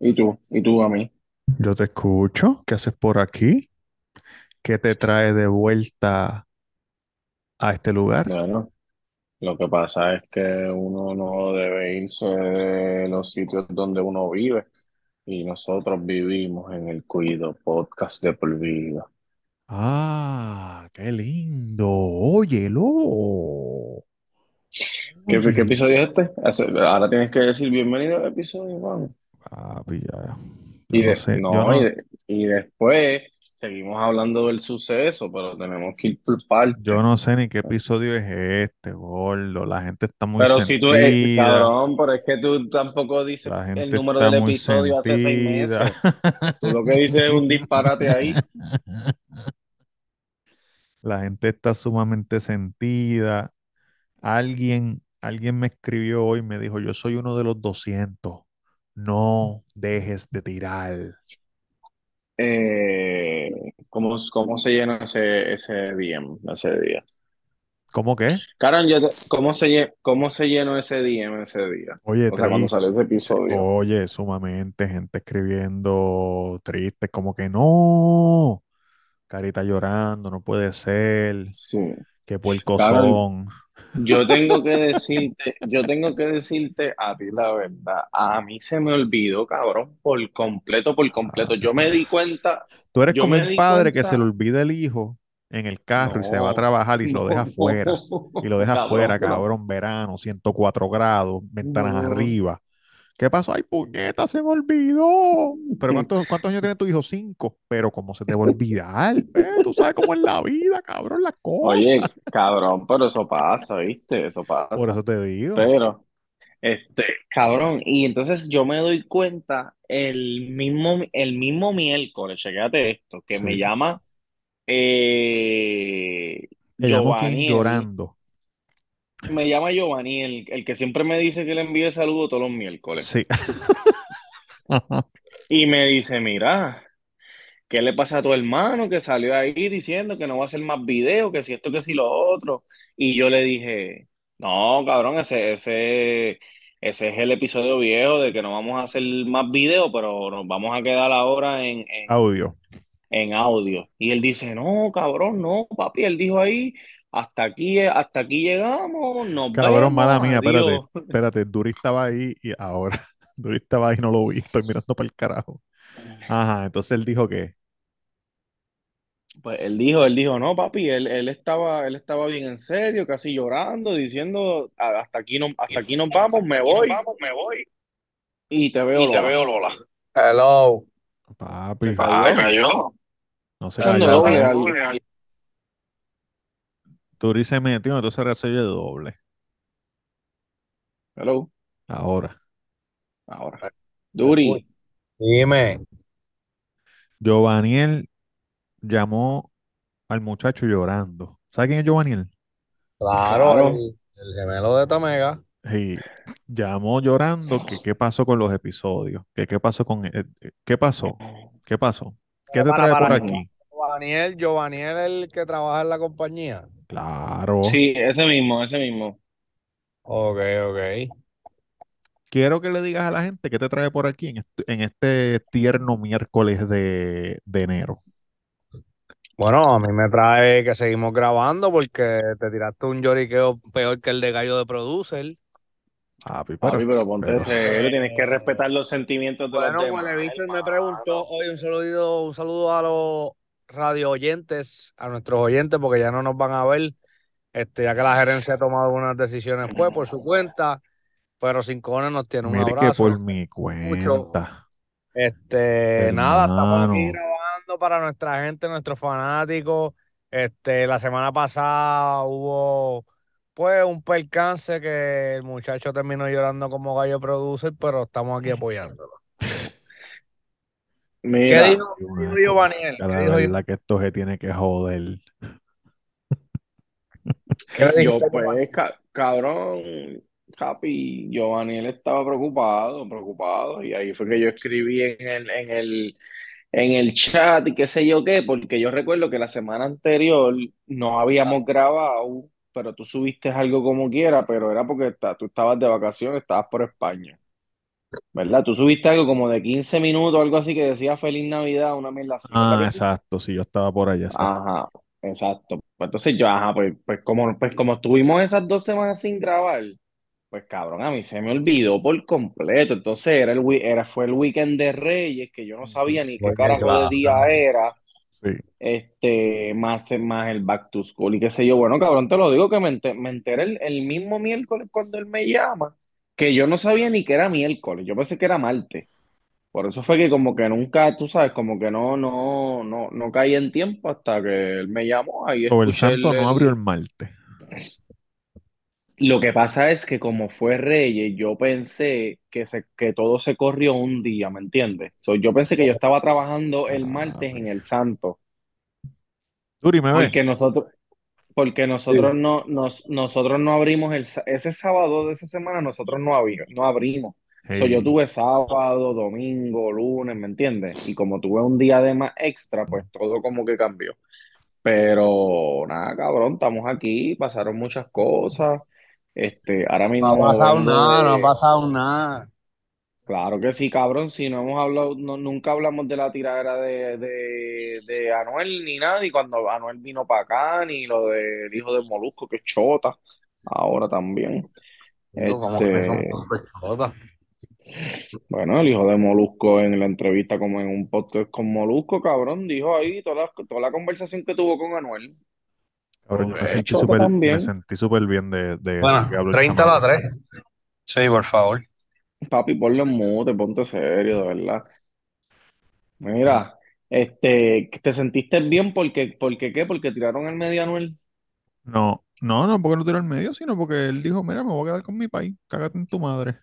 ¿Y tú? ¿Y tú a mí? Yo te escucho. ¿Qué haces por aquí? ¿Qué te trae de vuelta a este lugar? Bueno, lo que pasa es que uno no debe irse de los sitios donde uno vive y nosotros vivimos en el Cuido Podcast de por vida. Ah, qué lindo. Óyelo. ¿Qué, qué Oye. episodio es este? Ahora tienes que decir bienvenido al episodio, Juan. Yo Y no de, sé. Yo no, y, no, de- y después seguimos hablando del suceso, pero tenemos que ir por yo parte. no sé ni qué episodio es este, gordo. La gente está muy Pero si tú, eh, sentida. cabrón, pero es que tú tampoco dices el número del episodio hace seis sentida. meses. Tú lo que dices es un disparate ahí. La gente está sumamente sentida. Alguien, alguien me escribió hoy y me dijo, yo soy uno de los 200. No dejes de tirar. Eh, ¿cómo, cómo se llena ese, ese DM ese día? ¿Cómo que? Karen, yo te- ¿cómo se, lle- cómo se llenó ese DM ese día? Oye, O sea, cuando triste. salió ese episodio. Oye, sumamente gente escribiendo triste, como que no, carita llorando, no puede ser, Sí. Qué puercos Karen, son. yo tengo que decirte, yo tengo que decirte a ti la verdad. A mí se me olvidó, cabrón, por completo, por completo. Yo me di cuenta, tú eres como un padre que se le olvida el hijo en el carro y se va a no, trabajar y se lo deja no, afuera. Y lo deja cabrón, afuera, pero cabrón, verano, 104 grados, ventanas no. arriba. ¿Qué pasó? Ay, puñeta, se me olvidó. ¿Pero cuántos, cuántos años tiene tu hijo? Cinco. Pero ¿cómo se te va a olvidar? Tú sabes cómo es la vida, cabrón, las cosas. Oye, cabrón, pero eso pasa, ¿viste? Eso Por pasa. eso te digo. Pero, este, cabrón, y entonces yo me doy cuenta el mismo, el mismo miércoles, chequéate esto, que me llama eh, Giovanniel, llorando. Me llama Giovanni, el, el que siempre me dice que le envíe saludos todos los miércoles. Sí. Y me dice, mira, ¿qué le pasa a tu hermano que salió ahí diciendo que no va a hacer más videos, que si esto, que si lo otro? Y yo le dije, no, cabrón, ese, ese, ese es el episodio viejo de que no vamos a hacer más videos, pero nos vamos a quedar ahora en, en, Audio. en audio. Y él dice, no, cabrón, no, papi, él dijo ahí, hasta aquí, hasta aquí llegamos, nos Cabrón, mala vemos, mía, espérate. adiós. Espérate, Duri estaba ahí y ahora. Duri estaba ahí, no lo vi. Estoy mirando para el carajo. Ajá, entonces él dijo que. Pues él dijo, él dijo, no, papi, él, él estaba, él estaba bien en serio, casi llorando, diciendo, "A- hasta aquí no, hasta aquí nos vamos, me voy vamos, me voy y te veo y te Lola. veo, Lola. Hello. Se Papi, cayó, cayó. no se cayó. doble Duri se metió, entonces ahora se oye doble. Hello, Ahora. ahora. Duri, Dime. Giovaniel llamó al muchacho llorando. ¿Sabe quién es Giovaniel? Claro, claro. el, el gemelo de Tomega. Y llamó llorando que qué pasó con los episodios, que qué pasó con eh, eh, qué pasó, qué pasó, qué te trae para, por aquí. Giovaniel, Giovaniel, el que trabaja en la compañía. Claro. Sí, ese mismo, ese mismo. Ok, ok. Quiero que le digas a la gente qué te trae por aquí en este, en este tierno miércoles de, de enero. Bueno, a mí me trae que seguimos grabando porque te tiraste un lloriqueo peor que el de Gallo de Producer. Papi, pero, Papi, pero ponte pero serio, tienes que respetar los sentimientos de los Bueno, demás, Huele Bicho me preguntó hoy un saludo, un saludo a los radio oyentes, a nuestros oyentes, porque ya no nos van a ver, este, ya que la gerencia ha tomado unas decisiones pues por su cuenta, pero sin cojones nos tiene un mire que por mi mucho. cuenta, Este, nada, estamos aquí grabando para nuestra gente, nuestros fanáticos. Este, la semana pasada hubo pues un percance que el muchacho terminó llorando como gallo producer, pero estamos aquí apoyándolo. ¿Qué Mira, dijo, qué dijo cosa, ¿Qué la dijo verdad que esto se tiene que joder. ¿Qué le yo Giovanni? pues, ca- cabrón, Happy, Giovanni, él estaba preocupado, preocupado, y ahí fue que yo escribí en el, en el, en el chat y qué sé yo qué, porque yo recuerdo que la semana anterior no habíamos grabado, pero tú subiste algo como quiera, pero era porque está- tú estabas de vacaciones, estabas por España, ¿verdad? Tú subiste algo como de 15 minutos, algo así que decía Feliz Navidad, una mierda así, ¿verdad Ah, exacto, sí, yo estaba por allá, exacto. Ajá, exacto. Pues entonces yo, ajá, pues, pues como, pues como estuvimos esas dos semanas sin grabar, pues cabrón, a mí se me olvidó por completo. Entonces era el, era, fue el weekend de Reyes, que yo no sabía ni qué carajo de día era, Sí. este, más, más el back to school y qué sé yo. Bueno, cabrón, te lo digo que me, me enteré el, el mismo miércoles cuando él me llama, que yo no sabía ni que era miércoles, yo pensé que era martes. Por eso fue que como que nunca, tú sabes, como que no, no, no, no caí en tiempo hasta que él me llamó, ahí O el santo el, no abrió el martes. Lo que pasa es que como fue Reyes, yo pensé que, se, que todo se corrió un día, ¿me entiendes? So, yo pensé que yo estaba trabajando el martes Papi. en el Santo, Duri, ¿me porque nosotros, porque nosotros no, nos, nosotros no abrimos el, ese sábado de esa semana, nosotros no, abri- no abrimos. So, yo Hey, tuve sábado, domingo, lunes, ¿me entiendes? Y como tuve un día de más extra, pues todo como que cambió. Pero nada, cabrón, estamos aquí, pasaron muchas cosas. Este, ahora No ha mismo pasado nada, no ha pasado nada. Claro que sí, cabrón, si no hemos hablado, no- nunca hablamos de la tiradera de, de, de Anuel ni nada, y cuando Anuel vino para acá, ni lo del hijo de Molusco, que es chota, ahora también. Este, bueno, el hijo de Molusco en la entrevista, como en un podcast con Molusco, cabrón, dijo ahí toda la, toda la conversación que tuvo con Anuel. cabrón, yo me Es sentí súper, me también. sentí súper bien de, de Bueno, que habló el 30 a la chamaco. 3. Sí, por favor. Papi, ponle en mute, ponte serio, de verdad. Mira, este, ¿te sentiste bien porque, porque qué? Porque tiraron el medio Anuel. No, no, no porque lo tiró al medio, sino porque él dijo, mira, me voy a quedar con mi país, cágate en tu madre.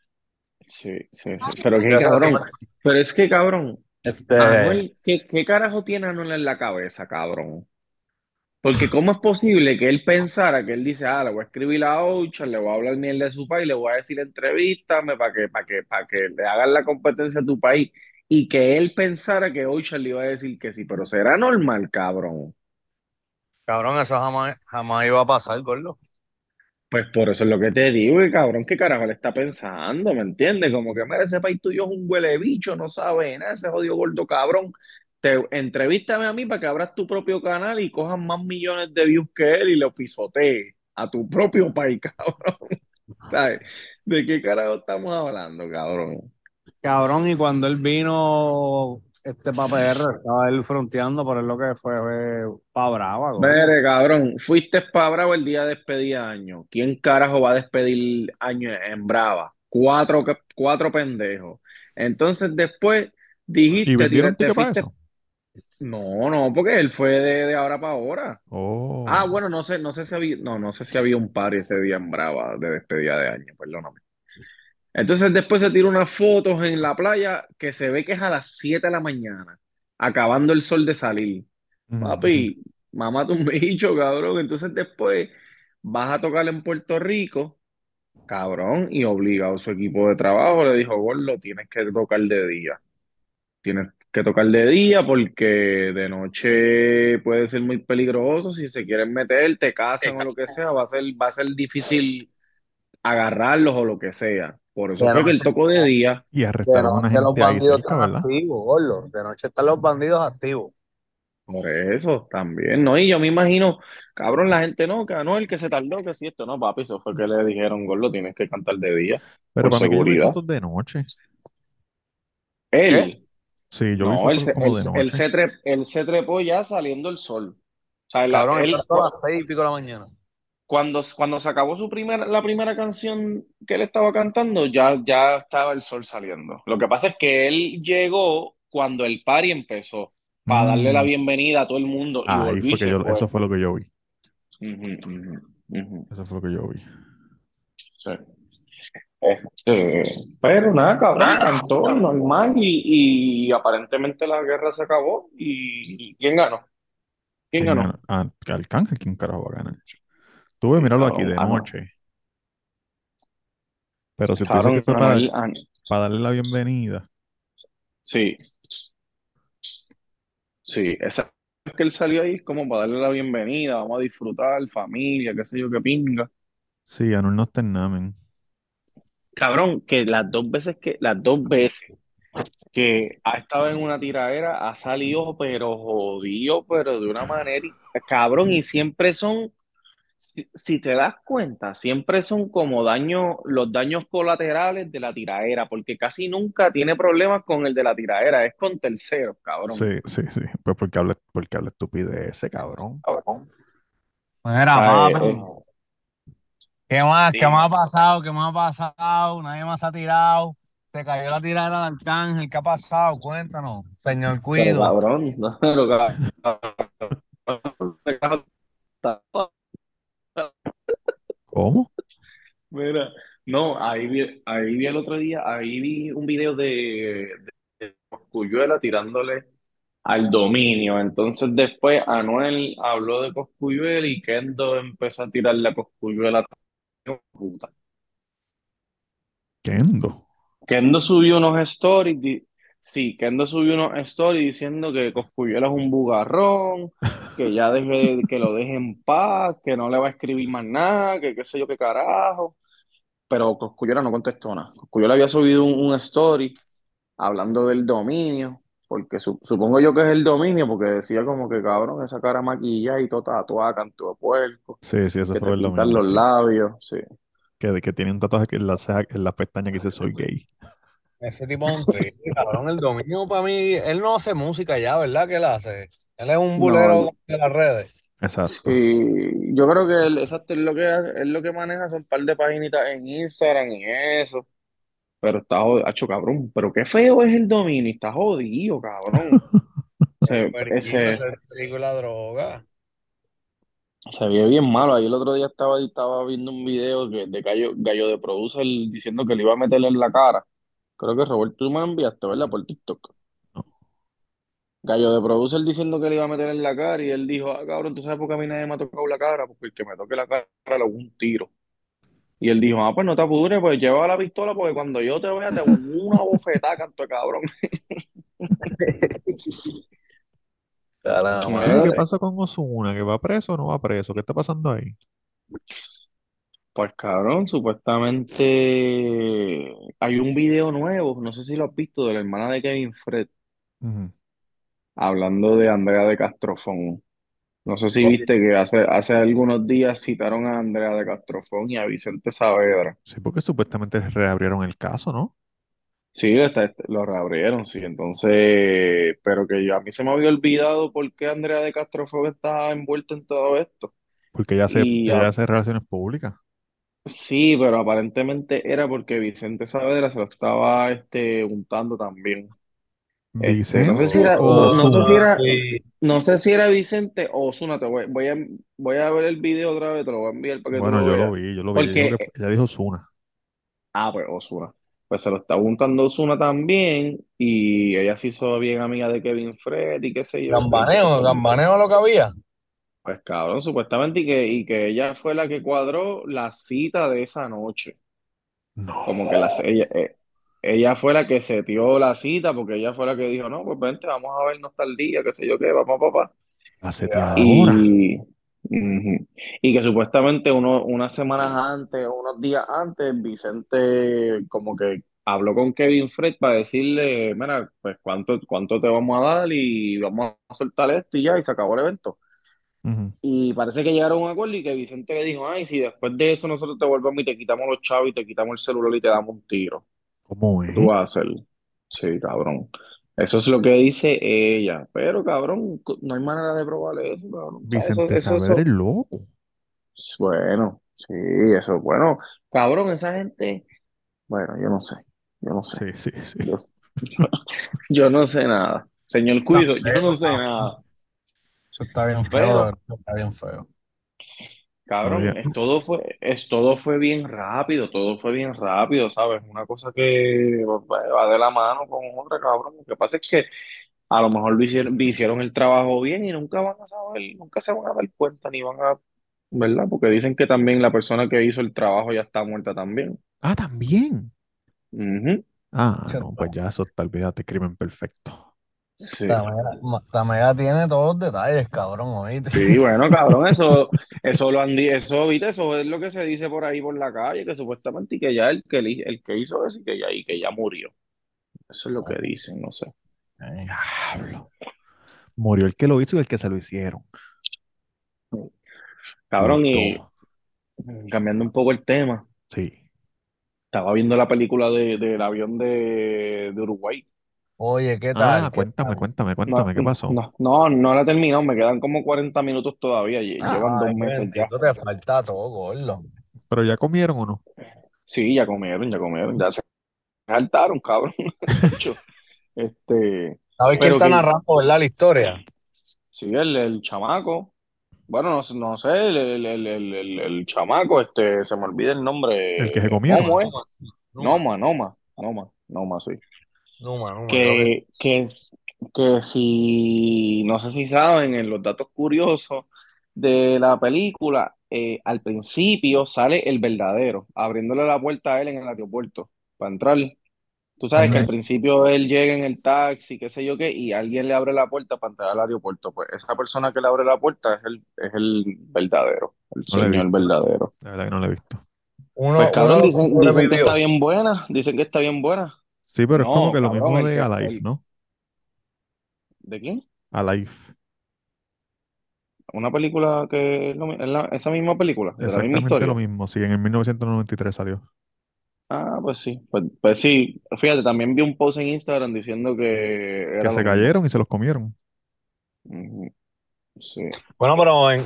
Sí, sí, sí. Pero qué cabrón. Pero es que cabrón, Este, Anuel, ¿qué, qué carajo tiene Anuel en la cabeza, cabrón? Porque ¿cómo es posible que él pensara que él dice, ah, le voy a escribir a Ocha, le voy a hablar mierda de su país, le voy a decir entrevístame para que, para que, para que le hagan la competencia a tu país? Y que él pensara que Ocha le iba a decir que sí, pero será normal, cabrón. cabrón, eso jamás, jamás iba a pasar, gordo. Pues por eso es lo que te digo, y cabrón, ¿qué carajo le está pensando? ¿Me entiendes? Como que, mira, ese país tuyo es un huele bicho, no sabe nada, ese jodido gordo cabrón. Te, entrevístame a mí para que abras tu propio canal y cojas más millones de views que él y lo pisotees a tu propio país, cabrón. ¿Sabes? ¿De qué carajo estamos hablando, cabrón? Cabrón, y cuando él vino este pa' PR, estaba él fronteando, por lo que fue, fue pa' brava. Mire, cabrón, fuiste para Bravo el día de despedida de año. ¿Quién carajo va a despedir año en Brava? Cuatro, cuatro pendejos. Entonces después ¿Y dijiste, vendieron tiraste, fuiste. No, no, porque él fue de, de ahora para ahora. Oh, Ah, bueno, no sé, no sé si había, no, no sé si había un party ese día en Brava de despedida de año, perdóname. Entonces después se tira unas fotos en la playa que se ve que es a las 7 de la mañana, acabando el sol de salir. ujú, ujú. Papi, mamá un bicho, cabrón. Entonces después vas a tocar en Puerto Rico, cabrón, y obligado su equipo de trabajo le dijo, Gordo, tienes que tocar de día. Tienes que tocar de día porque de noche puede ser muy peligroso. Si se quieren meter, te casan o lo que sea, va a ser, va a ser difícil agarrarlos o lo que sea. Por eso fue que él noche, tocó de día. Y arrestaron a una noche los gente ahí bandidos cerca, están ¿verdad? activos, gordo. De noche están los bandidos activos. Por eso también, ¿no? Y yo me imagino, cabrón, la gente no, que no, el que se tardó, que si esto, no, papi, eso fue que le dijeron, Gordo, tienes que cantar de día, Pero por para mí que yo vi seguridad. fotos de noche. ¿Qué? Sí, yo vi no, fotos se- como él, de él noche. se él se trepó ya saliendo el sol. O sea, la- Cabrón, él a las seis y pico de la mañana. cuando, cuando se acabó su primera, la primera canción que él estaba cantando, ya, ya estaba el sol saliendo. Lo que pasa es que él llegó cuando el party empezó, para darle la Mm, bienvenida a todo el mundo, y fue yo, fue. eso fue lo que yo vi. Eso fue lo que yo vi. Sí. Este, pero nada, cabrón, cantó normal y, y aparentemente la guerra se acabó. ¿Y, y quién ganó? ¿Quién ¿Quién ganó? ganó? Ah, Arcángel, ¿quién carajo va a ganar? Tuve, Sí, míralo aquí de ah, no. noche. Pero si tú dices que fue para, ah, para darle la bienvenida. sí, sí, esa vez que él salió ahí como para darle la bienvenida, vamos a disfrutar, familia, qué sé yo, qué pinga. Sí, Anuel no está en Namen. Cabrón, que las dos veces que, las dos veces que ha estado en una tiradera, ha salido, pero jodido, pero de una manera, cabrón, y siempre son, si, si te das cuenta, siempre son como daños, los daños colaterales de la tiradera, porque casi nunca tiene problemas con el de la tiradera, es con terceros, Sí, cabrón. sí, sí. Pues porque habla, porque habla estupidez ese cabrón. Mira, ¿Sabes? ¿Qué más? ¿Qué más ha pasado? ¿Qué más ha pasado? Nadie más ha tirado. Se cayó la tiradera de Arcángel. ¿Qué ha pasado? Cuéntanos, señor Pero Cuido. cabrón, no, pero cabrón, ¿Cómo? Mira, no, ahí vi, ahí vi el otro día, ahí vi un video de, de Cosculluela tirándole al dominio. Entonces después Anuel habló de Cosculluela y Kendo empezó a tirarle a Cosculluela. Puta. Kendo. Kendo subió unos stories, sí, Kendo subió unos stories diciendo que Cosculluela es un bugarrón, que ya deje, que lo deje en paz, que no le va a escribir más nada, que qué sé yo qué carajo. Pero Cosculluela no contestó nada. Cosculluela había subido un, un story hablando del dominio, porque su- supongo yo que es el dominio, porque decía como que cabrón, esa cara maquillada y toda tatuada, canto de puerco, Sí, sí, eso que fue te el dominio, los sí. labios, sí. Que, que tiene un tatuaje que en la ceja, en la pestaña que dice soy gay. Ese tipo es un triste, cabrón. El dominio para mí, él no hace música ya, ¿verdad? ¿Qué él hace? Él es un bulero No, de las redes. Exacto. sí, yo creo que él, exacto, él lo que hace- él lo que maneja son un par de paginitas en Instagram y eso, pero está jodido, cabrón, pero qué feo es el dominio, está jodido, cabrón. Se, ese, y la droga. Se veía bien malo. Ahí el otro día estaba, estaba viendo un video que- de Gallo, Gallo de Producer diciendo que le iba a meterle en la cara. Creo que Roberto tú me lo enviaste, ¿verdad? Por TikTok. No. Gallo de Producer diciendo que le iba a meter en la cara y él dijo, ah, cabrón, ¿tú sabes por qué a mí nadie me ha tocado la cara? Porque el que me toque la cara le hago un tiro. Y él dijo, ah, pues no te apures, pues lleva la pistola porque cuando yo te vea te hago una bofetada, canto de cabrón. ¿qué pasa con Ozuna? ¿Que va preso o no va preso? ¿Qué está pasando ahí? Pues cabrón, supuestamente hay un video nuevo, no sé si lo has visto, de la hermana de Kevin Fred. Ujú. hablando de Andrea de Castrofón. No sé si viste que hace, hace algunos días citaron a Andrea de Castrofón y a Vicente Saavedra. Sí, porque supuestamente reabrieron el caso, ¿no? Sí, está- lo reabrieron, sí. Entonces, pero que yo, a mí se me había olvidado por qué Andrea de Castrofón estaba envuelta en todo esto. Porque ella hace, Y ella hace relaciones públicas. sí, pero aparentemente era porque Vicente Saavedra se lo estaba este, untando también. Este, no sé si ¿Vicente era, o no sé si Ozuna? era, Y no sé si era Vicente o Osuna, te voy, voy a, voy a ver el video otra vez, te lo voy a enviar para que tú Bueno, lo yo lo veas. vi, yo lo vi. Ella dijo, que Porque, fue- ella dijo Ozuna. ah, pues Osuna. Pues se lo está untando Osuna también, y ella se hizo bien amiga de Kevin Fred y qué sé yo, y gambaneo, gambaneo lo que había. pues cabrón, supuestamente, y que, y que ella fue la que cuadró la cita de esa noche. Como que la, No. ella, eh, ella fue la que setió la cita, porque ella fue la que dijo, no, pues vente, vamos a vernos tal día, qué sé yo qué, papá, papá. La seteadora. Y, ujú. Y que supuestamente uno, unas semanas antes, unos días antes, Vicente como que habló con Kevin Fred para decirle, mira, pues cuánto, cuánto te vamos a dar y vamos a soltar esto y ya, y se acabó el evento. Ujú. Y parece que llegaron a un acuerdo y que Vicente le dijo, ay, si después de eso nosotros te volvemos y te quitamos los chavos y te quitamos el celular y te damos un tiro, ¿Cómo ¿qué tú es? vas a hacer? Sí, cabrón. Eso es lo que dice ella. Pero, cabrón, no hay manera de probar eso, cabrón. O sea, eso, Vicente eso, Saavedra es eso, loco. bueno, sí, eso, bueno, cabrón, esa gente, bueno, yo no sé, yo no sé, Sí, sí, sí. yo, yo no sé nada. Señor Está Cuido, yo feo, no sé cabrón. nada. Eso está bien feo, de Pero, verdad, está bien feo. Cabrón, es, todo fue, es, todo fue bien rápido, todo fue bien rápido, ¿sabes? Una cosa que va de la mano con otra, cabrón. Lo que pasa es que a lo mejor hicieron, el trabajo bien y nunca van a saber, nunca se van a dar cuenta ni van a, ¿verdad? Porque dicen que también la persona que hizo el trabajo ya está muerta también. ah, también. Ah, no, pues ya eso tal vez te crimen perfecto. Sí. Tamega, Tamega tiene todos los detalles, cabrón, oíste. Sí, bueno, cabrón, eso, eso lo han eso, viste, eso es lo que se dice por ahí por la calle, que supuestamente que ya el que, el que hizo eso y que ya, y que ya murió. Eso es lo que dicen, no sé. Diablo. Murió el que lo hizo y el que se lo hicieron. Cabrón, y cambiando un poco el tema, Sí. estaba viendo la película de, del avión de, de Uruguay. Oye, ¿qué Ah, tal? ¿Qué cuéntame, tal? cuéntame, No, cuéntame, ¿qué pasó? no, no, no la he terminado, me quedan como 40 minutos todavía, lle- llevan dos Ay, meses ya. bendito, te falta todo, gordo. ¿Pero ya comieron o no? Sí, ya comieron, ya comieron, ya se saltaron, cabrón. Este, ¿Sabes quién pero está que narrando, verdad, la historia? sí, el, el chamaco, bueno, no, sé- no sé, el, el, el, el, el- el chamaco, este, se me olvida el El que se nombre, comieron. ¿cómo es? Noma, Noma, Noma, Noma, sí. Numa, creo que Que, que, que si, no sé si saben, en los datos curiosos de la película, eh, al principio sale el verdadero, abriéndole la puerta a él en el aeropuerto para entrar. Tú sabes que al principio él llega en el taxi, qué sé yo qué, y alguien le abre la puerta para entrar al aeropuerto. Pues esa persona que le abre la puerta es el, es el verdadero, el No señor verdadero. La verdad que no la he visto. uno, Pues cabrón, uno dicen, lo dicen que está bien buena, dicen que está bien buena. Sí, pero es como que lo cabrón, mismo de Alive, el, ¿no? ¿de quién? Alive. Una película que es, lo mi- es la- esa misma película, de la misma Exactamente lo historia. mismo. Sí, en el 1993 salió. Ah, pues sí, pues, pues sí, fíjate, también vi un post en Instagram diciendo que Que era se lo mismo. cayeron y se los comieron. Ujú, Sí. Bueno, pero en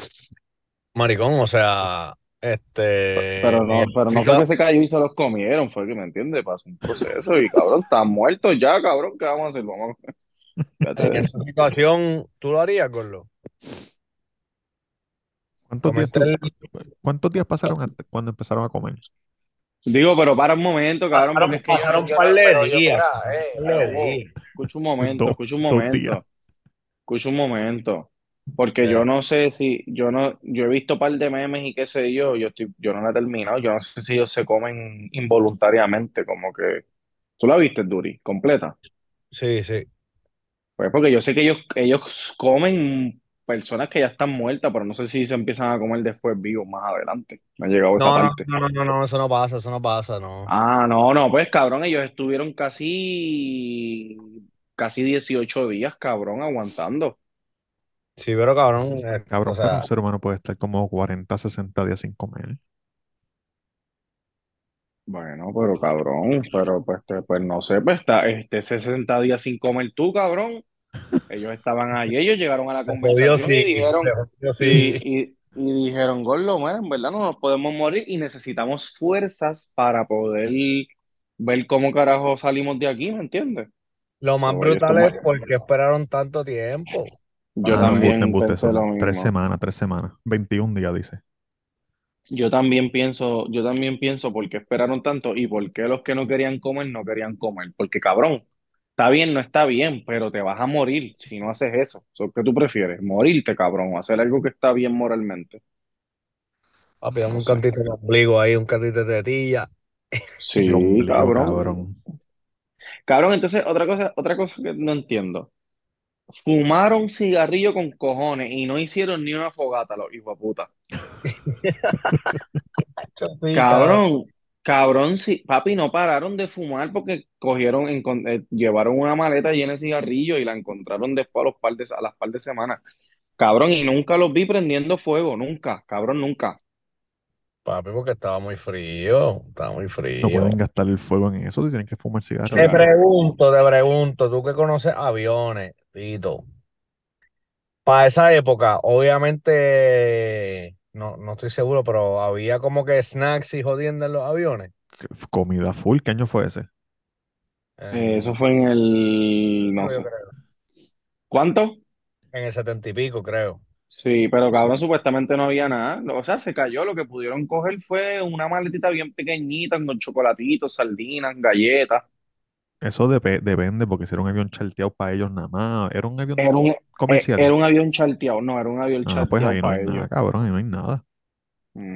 maricón, o sea, este, Pero no, pero no fue que se cayó y se los comieron, fue que, ¿me entiendes? Pasó un proceso y cabrón, están muertos ya, cabrón, ¿qué vamos a hacer? Vamos, en esa situación, ¿tú lo harías, gordo? ¿Cuántos días tú, cuántos días pasaron antes cuando empezaron a comer? Digo, pero para un momento, cabrón, porque Pasaron, que yo, pasaron un par de días, eh, escucha un momento, escucha un momento, escucha un momento, porque yo no sé si, yo no, yo he visto un par de memes y qué sé yo, yo estoy, yo no la he terminado, yo no sé si ellos se comen involuntariamente, como que, ¿tú la viste, Duri, completa? Sí, sí. Pues porque yo sé que ellos, ellos comen personas que ya están muertas, pero no sé si se empiezan a comer después vivos más adelante. No ha llegado a esa no, parte. no, no, no, no, eso no pasa, eso no pasa, no. Ah, no, no, pues cabrón, ellos estuvieron casi, casi 18 días, cabrón, aguantando. Sí, pero cabrón, eh, o Cabrón, pero sea, un ser humano puede estar como 40, 60 días sin comer. Bueno, pero cabrón, pero pues, te- pues no sé, pues está, este 60 días sin comer tú, cabrón. Ellos estaban allí, ellos llegaron a la se jodió conversación y sí, dijeron, se jodió sí. y, y, y dijeron, Gordo, bueno, en verdad no nos podemos morir y necesitamos fuerzas para poder ver cómo carajo salimos de aquí, ¿me entiendes? Lo más So, ellos brutal es por qué esperaron tanto tiempo. Yo Ah, no, embuste, también embuste, pensé lo tres semanas, tres semanas. 21 días, dice. Yo también pienso, yo también pienso por qué esperaron tanto y por qué los que no querían comer no querían comer. Porque cabrón, está bien, no está bien, pero te vas a morir si no haces eso. So, ¿Qué tú prefieres? Morirte, cabrón, o hacer algo que está bien moralmente. Papi, dame un cantito de ombligo ahí, un cantito de tetilla. Sí, ombligo, cabrón. cabrón. Cabrón, entonces otra cosa, otra cosa que no entiendo. Fumaron cigarrillo con cojones y no hicieron ni una fogata, los hijos de puta. Cabrón, cabrón, sí, papi, no pararon de fumar porque cogieron, eh, llevaron una maleta llena de cigarrillos y la encontraron después a los par de, a las par de semanas. Cabrón, y nunca los vi prendiendo fuego, nunca, cabrón, nunca. Papi, porque estaba muy frío, estaba muy No frío. pueden gastar el fuego en eso, si tienen que fumar Te cigarrillos. Claro. pregunto, te pregunto, tú que conoces aviones, Tito. Para esa época, obviamente, no, no estoy seguro, pero había como que snacks y jodiendo en los aviones. Comida full, ¿qué año fue ese? Eh, eso fue en el, no sé, creo, ¿cuánto? en el setenta y pico, creo. Sí, pero Sí. cabrón, supuestamente no había nada. O sea, se cayó. Lo que pudieron coger fue una maletita bien pequeñita con chocolatitos, sardinas, galletas. Eso depe- depende, porque si era un avión charteado para ellos nada más. Era un avión Era un, eh, comercial. era un avión charteado. No, era un avión Ah, pues charteado ahí no hay ellos. nada, cabrón, ahí no hay nada.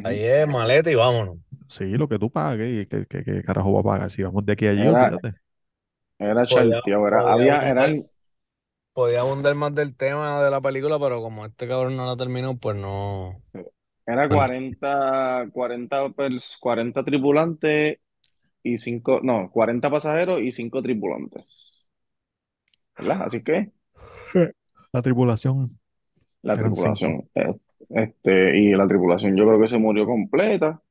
Ahí es maleta y vámonos. Sí, lo que tú pagues y que, que, que carajo va a pagar. Si vamos de aquí a allí, Era, olvídate. era charteado. Era, podía había, brindar, eran, podía abundar más del tema de la película, pero como este cabrón no la terminó, pues no. Era pues no. 40, 40, pers- 40 tripulantes y 5, no, 40 pasajeros y 5 tripulantes. ¿Verdad? Así que La tripulación la cinco. tripulación, eh, este, y la tripulación yo creo que se murió completa.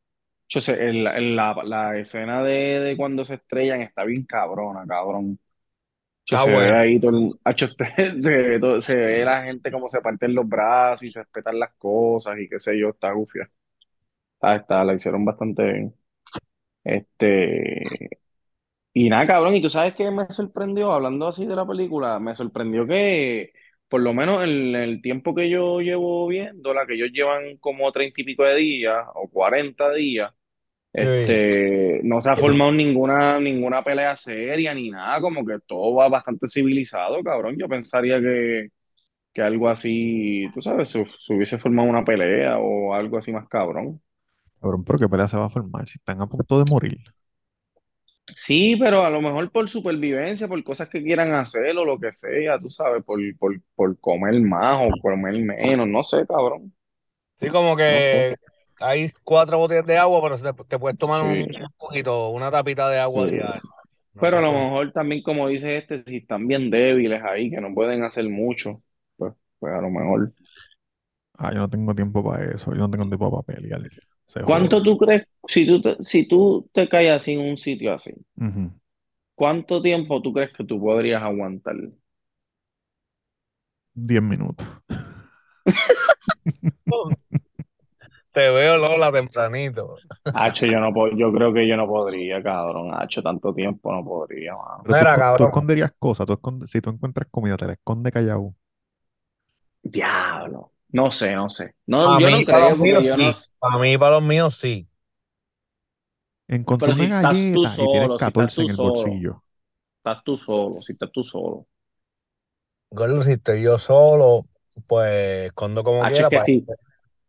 Yo sé, en la, en la, la escena de, de cuando se estrellan está bien cabrona, cabrón. Yo se ve bueno. ahí todo el, acho, se ve, todo- se ve la gente como se parten los brazos y se respetan las cosas y qué sé yo, está gufia. Está, está, la hicieron bastante bien. Este, y nada, cabrón, y tú sabes qué me sorprendió, hablando así de la película, me sorprendió que, por lo menos en el tiempo que yo llevo viéndola, que ellos llevan como treinta y pico de días o cuarenta días, Sí. este, no se ha formado ninguna, ninguna pelea seria ni nada, como que todo va bastante civilizado, cabrón. Yo pensaría que, que algo así, tú sabes, se, se hubiese formado una pelea o algo así más cabrón. Cabrón, pero qué pelea se va a formar si están a punto de morir. Sí, pero a lo mejor por supervivencia, por cosas que quieran hacer o lo que sea, tú sabes, por, por, por comer más o comer menos, no sé, cabrón, Sí, como no sé. que hay cuatro botellas de agua, pero te, te puedes tomar un, Sí, un poquito, una tapita de agua sí. diaria. No Pero a lo mejor también, como dice este, si están bien débiles ahí, que no pueden hacer mucho, pues, pues a lo mejor. Ah, yo no tengo tiempo para eso. Yo no tengo tiempo para pelear. ¿Cuánto tú crees, si tú te, si tú te caes así en un sitio así, cuánto tiempo tú crees que tú podrías aguantar? Diez minutos. Te veo, Lola, tempranito. Hacho, yo no puedo, yo creo que yo no podría, cabrón. Hacho, tanto tiempo no podría, mano. Pero tú, Mira, esco- tú cabrón. esconderías cosas. Tú esconde- si tú encuentras comida, te la esconde callado. Diablo. No sé, no sé. No, Para yo no mí, para creo los porque míos, yo no. sí. Para mí, para los míos, sí. Encontré Pero si una estás tú galleta y tienes solo, si estás 14 tú en el solo, bolsillo. estás tú solo, si estás tú solo. Gordo, si estoy yo solo, pues escondo como Hacho, quiera es que para sí.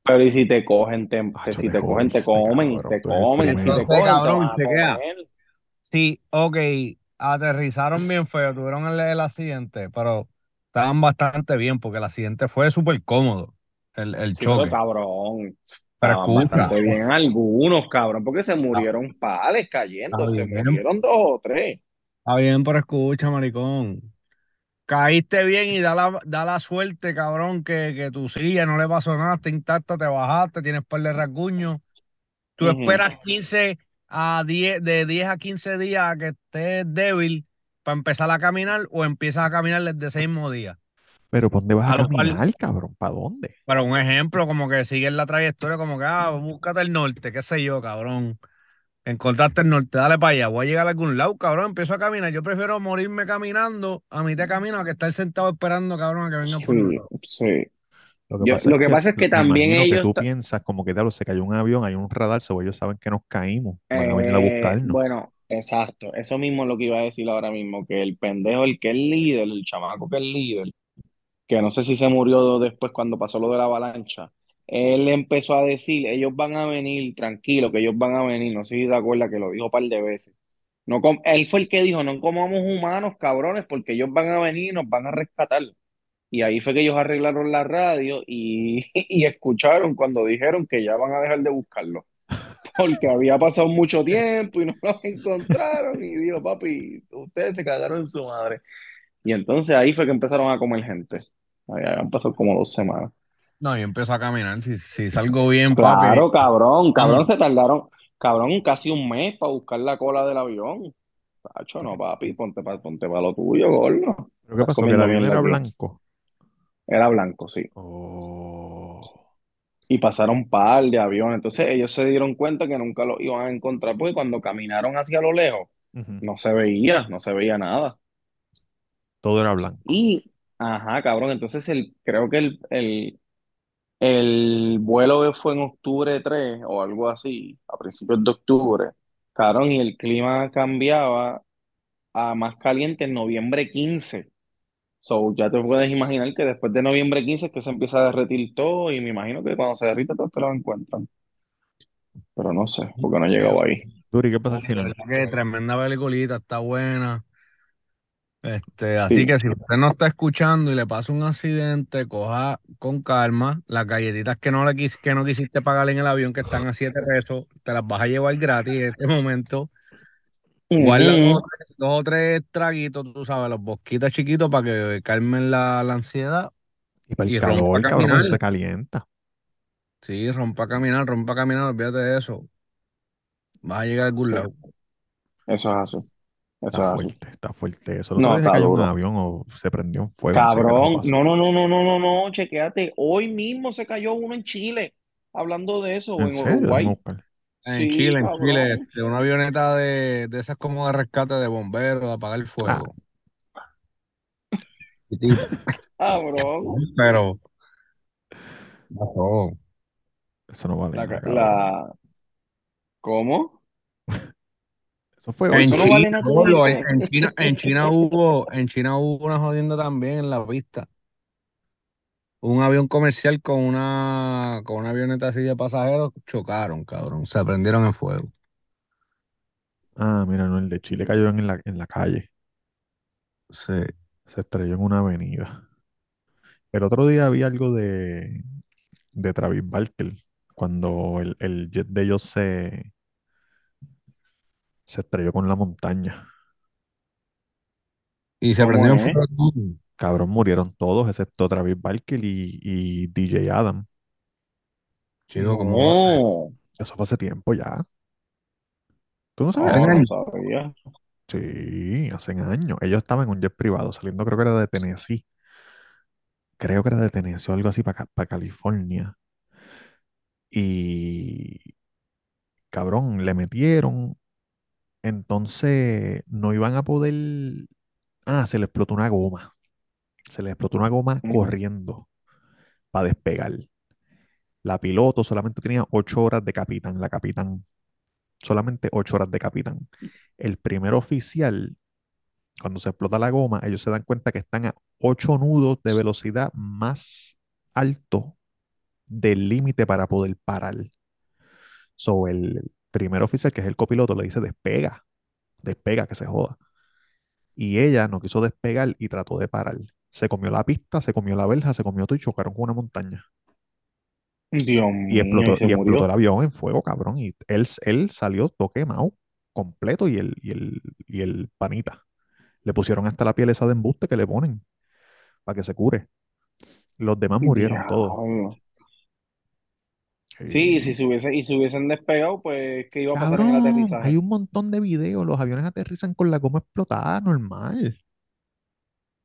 Pero y si te cogen, te, Acho, si te cogen, te jodiste, comen, cabrón. te comen, si te. Entonces, cogen, te cabrón, van a chequea. comer. Sí, ok, aterrizaron bien feo, tuvieron el, el accidente, pero estaban bastante bien porque el accidente fue súper cómodo, el, el Sí, choque. cabrón, Pero bastante bien algunos, cabrón, porque se murieron pales cayendo, se bien, murieron dos o tres. está bien, pero escucha, maricón. Caíste bien y da la, da la suerte, cabrón, que, que tu silla no le pasó nada, está intacta, te bajaste, tienes par de rasguños. Tú esperas 15 a 10, de 10 a 15 días a que estés débil para empezar a caminar o empiezas a caminar desde ese mismo día. Pero ¿por dónde vas a caminar, cabrón? ¿Para dónde? para un ejemplo, como que sigues la trayectoria, como que, ah, búscate el norte, qué sé yo, cabrón. Encontraste el norte, dale para allá, voy a llegar a algún lado, cabrón, empiezo a caminar. Yo prefiero morirme caminando a mitad de camino a que estar sentado esperando, cabrón, a que vengan por Sí, nosotros. sí. Lo que Yo, pasa lo es que pasa es que también imagino que ellos, tú piensas como que, diablo, se cayó un avión, hay un radar, so ellos saben que nos caímos, van a venir a eh, buscarnos. bueno, exacto, eso mismo es lo que iba a decir ahora mismo, que el pendejo, el que es líder, el chamaco que es líder, que no sé si se murió después cuando pasó lo de la avalancha, él empezó a decir, ellos van a venir, tranquilo, que ellos van a venir, no sé si te acuerdas que lo dijo un par de veces. No com- él fue el que dijo, no comamos humanos, cabrones, porque ellos van a venir y nos van a rescatar. Y ahí fue que ellos arreglaron la radio y, y escucharon cuando dijeron que ya van a dejar de buscarlo. Porque había pasado mucho tiempo y no lo encontraron. Y dijo, papi, ustedes se cagaron en su madre. Y entonces ahí fue que empezaron a comer gente. Ahí han pasado como dos semanas. No, yo empiezo a caminar, si, si salgo bien, papi, Claro, cabrón, cabrón, vamos. se tardaron, cabrón, casi un mes para buscar la cola del avión. Tacho, no, papi, ponte para ponte pa lo tuyo, gordo. ¿Pero qué pasó? ¿Que el avión era blanco? Era blanco, sí. Oh. Y pasaron un par de aviones. Entonces ellos se dieron cuenta que nunca lo iban a encontrar porque cuando caminaron hacia lo lejos no se veía, no se veía nada. Todo era blanco. Y, ajá, cabrón, entonces el, creo que el, el, el vuelo fue en octubre 3 o algo así, a principios de octubre, cabrón, y el clima cambiaba a más caliente en noviembre 15. So, ya te puedes imaginar que después de noviembre 15 es que se empieza a derretir todo y me imagino que cuando se derrita todo es que lo encuentran. Pero no sé, porque no he llegado ahí. Duri, ¿qué pasa al final? que tremenda peliculita, está buena. Este, así Sí. que si usted no está escuchando y le pasa un accidente, coja con calma las galletitas que no le quis- que no quisiste pagar en el avión, que están a 7 pesos, te las vas a llevar gratis en este momento. Guarda dos, o tres- dos o tres traguitos, tú sabes, los bosquitas chiquitos para que calmen la, la ansiedad Y para el y rompa calor, cabrón, te calienta. Sí, rompa a caminar, rompa a caminar, olvídate de eso. Vas a llegar a algún Sí. lado. Eso es así. Eso Está es así. fuerte, está fuerte eso. No, está cayó un duro. avión o se prendió en fuego, Cabrón, no, no, no, no, no, no, no, chequéate. Hoy mismo se cayó uno en Chile. Hablando de eso, o ¿En en serio? Déjame Uruguay. buscar. En Sí, Chile, en Chile, este, una avioneta de, de esas como de rescate de bomberos, de apagar el Ah, fuego. Chiquitito. Cabrón. Pero pasó. eso no vale La, nada, la, ¿cómo? Eso fue hoy, En Eso no vale China, nada, tú gordo, en, dijiste. en China, en China hubo, en China hubo una jodienda también en la pista. Un avión comercial con una, con una avioneta así de pasajeros chocaron, cabrón. Se prendieron en fuego. Ah, mira, no, el de Chile cayó en la, en la calle. Sí. Se estrelló en una avenida. El otro día vi algo de, de Travis Barker, cuando el, el jet de ellos se, se estrelló con la montaña. Y se ¿Cómo prendió en es? fuego. Cabrón, murieron todos, excepto Travis Barker y, y DJ Adam. Chico, ¿cómo va a ser? No. Eso fue hace tiempo ya. ¿Tú no Hacen No, eso? no años. sabía. Sí, hace años. Ellos estaban en un jet privado, saliendo creo que era de Tennessee. Creo que era de Tennessee o algo así para California. Y cabrón, le metieron. Entonces no iban a poder. Ah, se le explotó una goma. Se le explotó una goma corriendo para despegar. La piloto solamente tenía ocho horas de capitán, la capitán. Solamente ocho horas de capitán. El primer oficial, cuando se explota la goma, ellos se dan cuenta que están a ocho nudos de velocidad más alto del límite para poder parar. So, el primer oficial, que es el copiloto, le dice despega, despega, que se joda. Y ella no quiso despegar y trató de parar. Se comió la pista, se comió la verja, se comió todo y chocaron con una montaña. Dios Y mío, explotó, y se y explotó el avión en fuego, cabrón. Y él, él salió todo quemado, completo, y el, y el, y el panita. Le pusieron hasta la piel esa de embuste que le ponen para que se cure. Los demás murieron todos. Sí, y si Sí. se hubiese, y si hubiesen despegado, pues, ¿qué iba a pasar en el Cabrón, hay aterrizaje? un montón de videos. Los aviones aterrizan con la goma explotada, normal.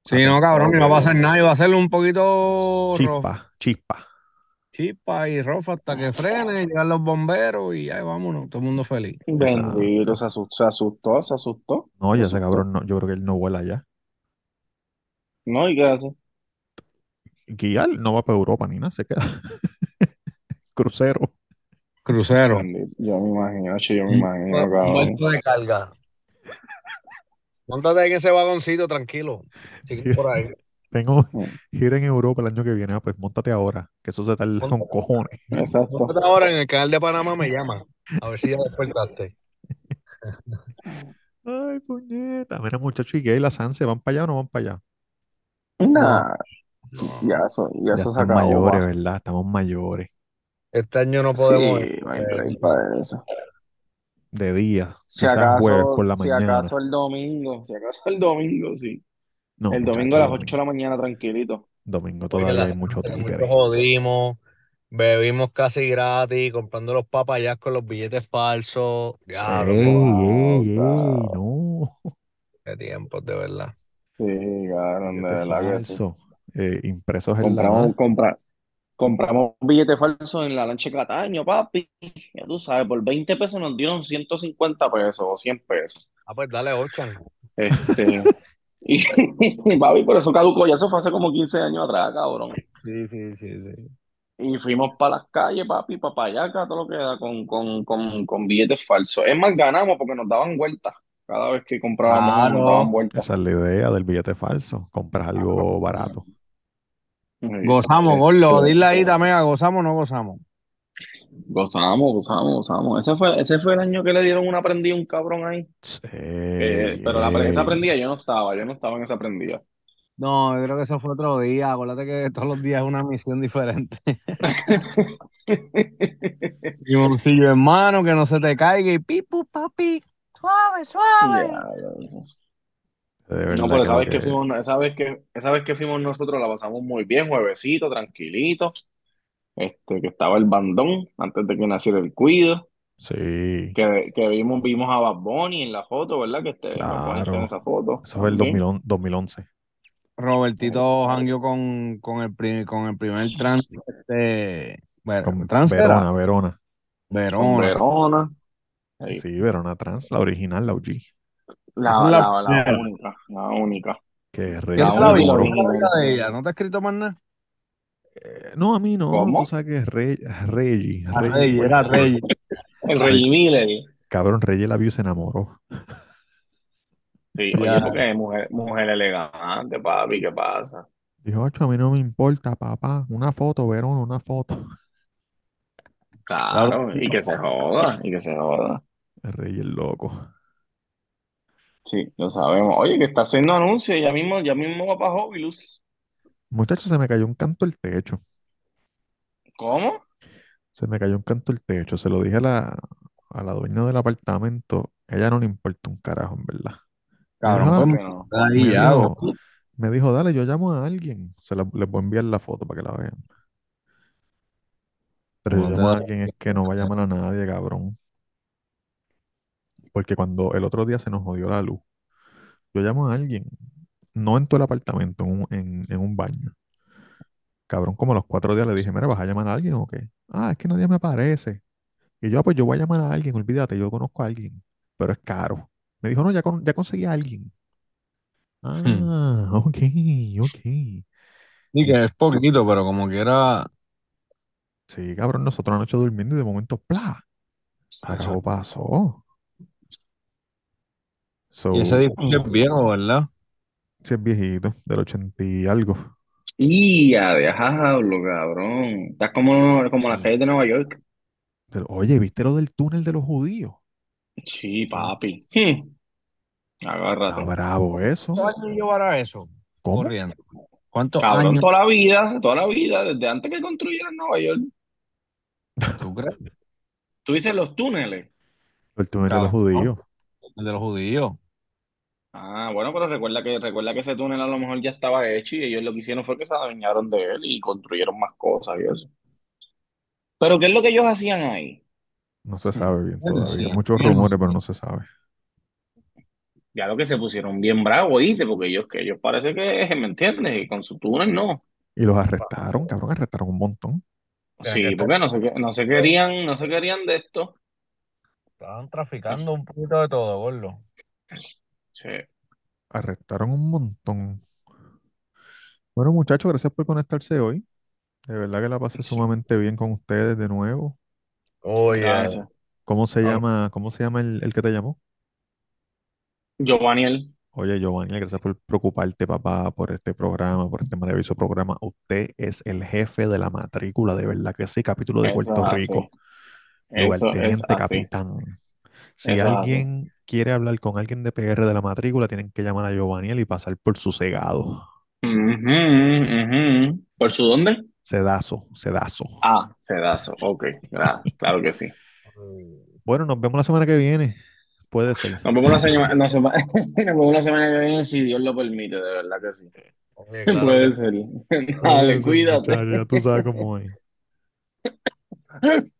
Sí, no, cabrón, no iba a pasar nada. Iba a ser un poquito rojo, Chispa, chispa. chispa y rojo hasta que frene, llegan los bomberos y ya vámonos, todo el mundo feliz. Bendito, se asustó, se asustó, se asustó, No, ya ese cabrón, no, yo creo que él no vuela ya. ¿No? ¿Y qué hace? Guiar no va para Europa ni nada, se queda. Crucero. Crucero. Yo me imagino, yo me Un imagino, cabrón. barco de carga. Móntate en ese vagoncito, tranquilo. Sigue por ahí. Tengo Mm, gira en Europa el año que viene. Ah, pues montate ahora, que eso se tarda con cojones. Exacto. Móntate ahora en el canal de Panamá, me llama. A ver si ya despertaste. Ay, puñeta. Mira, muchachos, y Gay, la Sanse, ¿van para allá o no van para allá? No, Nah, no, ya eso, ya Ya eso se están acabó, mayores. ¿verdad? Estamos mayores. Este año no podemos ir. Sí, eh, break para eso. De día, Si jueves acaso, por la si mañana. acaso el domingo, si acaso el domingo, sí. No, El domingo a las muchachos, 8 de la mañana, tranquilito. domingo Oye, todavía la hay mucho títere. jodimos, bebimos casi gratis, comprando los papayas con los billetes falsos. Diablo, ¡Ey, ey, ey! No. qué tiempos, de verdad. Sí, cabrón, de verdad que sí. Eh, impresos en la Compramos, más. compra, compramos billetes falsos en la lancha de Cataño, papi. Ya tú sabes, por 20 pesos nos dieron 150 pesos o 100 pesos. Ah, pues dale, Orchan. Este, y papi, por eso caducó, ya eso fue hace como 15 años atrás, cabrón. Sí, sí, sí, sí. Y fuimos para las calles, papi, papayaca, todo lo que da con, con, con, con billetes falsos. Es más, ganamos porque nos daban vueltas. Cada vez que comprábamos uno, nos daban vueltas. Esa es la idea del billete falso. Compras algo barato. Gozamos, gordo. este, Dile ahí también, ¿gozamos o no gozamos? Gozamos, gozamos, gozamos. Ese fue, ese fue el año que le dieron una prendida a un cabrón ahí. Sí, Que- pero la, esa prendida yo no estaba, yo no estaba en esa prendida. No, yo creo que eso fue otro día. Acuérdate que todos los días es una misión diferente. Y bolsillo hermano, que no se te caiga y pipu, papi. Suave, suave. De No, pero esa vez que que... fuimos, esa vez que, esa vez que fuimos nosotros la pasamos muy bien, juevesito, tranquilito. Este, que estaba el bandón antes de que naciera el cuido. Sí, Que, que vimos, vimos a Bad Bunny en la foto, ¿verdad? Que este, está en claro. esa foto Eso fue el también. 2011. 2011. Robertito jangueó con, con, el, pri- con el primer trans, este, bueno, Con trans Verona, Verona. Verona. Verona. Sí, Verona Trans, la original, la OG. La, es la la, única, la única. Que Rey ¿Quién La. ¿No te ha escrito más nada? Eh, no, a mí no. Tú ¿Cómo? sabes que es Rey, Reggie. A Reggie Rey, fue. era Rey. El Rey, Reggie Miller. cabrón, Reggie la vio y se enamoró. Sí, Ya. oye, porque es mujer, mujer elegante, papi, ¿qué pasa? Dijo, "Acho, a mí no me importa, papá. Una foto, Verona, una foto. Claro. Claro, y que se joda, y que se joda. El Reggie es loco. Sí, lo sabemos. Oye, que está haciendo anuncios, ya mismo, ya mismo va para Hobilus. Muchachos, se me cayó un canto el techo. ¿Cómo? Se me cayó un canto el techo. Se lo dije a la, a la dueña del apartamento. Ella no le importa un carajo, en verdad. Me dijo, Cabrón, "Ah", pues no. ahí me ya. dijo, me dijo, dale, yo llamo a alguien. Se la, les voy a enviar la foto para que la vean. Pero yo No te llamo a da- alguien es que no va a llamar a nadie, cabrón. Porque cuando el otro día se nos jodió la luz, yo llamo a alguien, no en todo el apartamento, en un, en, en un baño. Cabrón, como a los cuatro días le dije, mira, ¿vas a llamar a alguien o qué? Ah, es que nadie me aparece. Y yo, "Ah, pues yo voy a llamar a alguien, olvídate, yo conozco a alguien, pero es caro. Me dijo, no, ya, con- ya conseguí a alguien. Hmm. Ah, ok, ok. Sí, que es poquito, pero como quiera. sí, cabrón, nosotros anoche durmiendo y de momento, ¡plá! Carajo pasó. So, Y ese edificio es viejo, ¿verdad? sí es viejito, del ochenta y algo. Y a diablo, cabrón. Estás como, como las Sí. calles de Nueva York. Oye, ¿viste lo del túnel de los judíos? Sí, papi. Está Agárrate. bravo eso. ¿Cuántos años llevará eso ¿Cómo? corriendo? ¿Cuántos Cabrón, años toda la vida, toda la vida, desde antes que construyeran Nueva York. tú crees? Tú dices los túneles. El túnel de los judíos. El de los judíos. Ah, bueno, pero recuerda que, recuerda que ese túnel a lo mejor ya estaba hecho y ellos lo que hicieron fue que se adueñaron de él y construyeron más cosas y eso. Pero ¿qué es lo que ellos hacían ahí? No se sabe bien Bueno, todavía. sí, Muchos rumores, pero no se sabe. Ya lo que se pusieron bien bravos, ¿oíste? Porque ellos, que ellos parece que, ¿me entiendes? Y con su túnel no. Y los arrestaron, cabrón, arrestaron un montón. Sí, estar- porque no se, no se querían, no se querían de esto. Estaban traficando un poquito de todo, gordo. Sí. Arrestaron un montón. Bueno, muchachos, gracias por conectarse hoy. De verdad que la pasé Sí. sumamente bien con ustedes de nuevo. Oye, Gracias. ¿Cómo se Ah. llama, cómo se llama el, el que te llamó? Giovanniel. Oye, Giovanni, gracias por preocuparte, papá, por este programa, por este maravilloso programa. Usted es el jefe de la matrícula, de verdad que sí, capítulo de Eso Puerto Rico, lugarteniente capitán. Si Eso es así. alguien quiere hablar con alguien de PR de la matrícula, tienen que llamar a Giovanni y pasar por su cegado. ¿Por su dónde? Sedazo, sedazo. Ah, sedazo. Ok, claro, claro que sí. Bueno, nos vemos la semana que viene. Puede ser. Nos vemos la semana, no, sema- nos vemos la semana que viene si Dios lo permite, de verdad que sí. oye, claro Puede ser. Dale, ser, cuídate. ya tú sabes cómo es.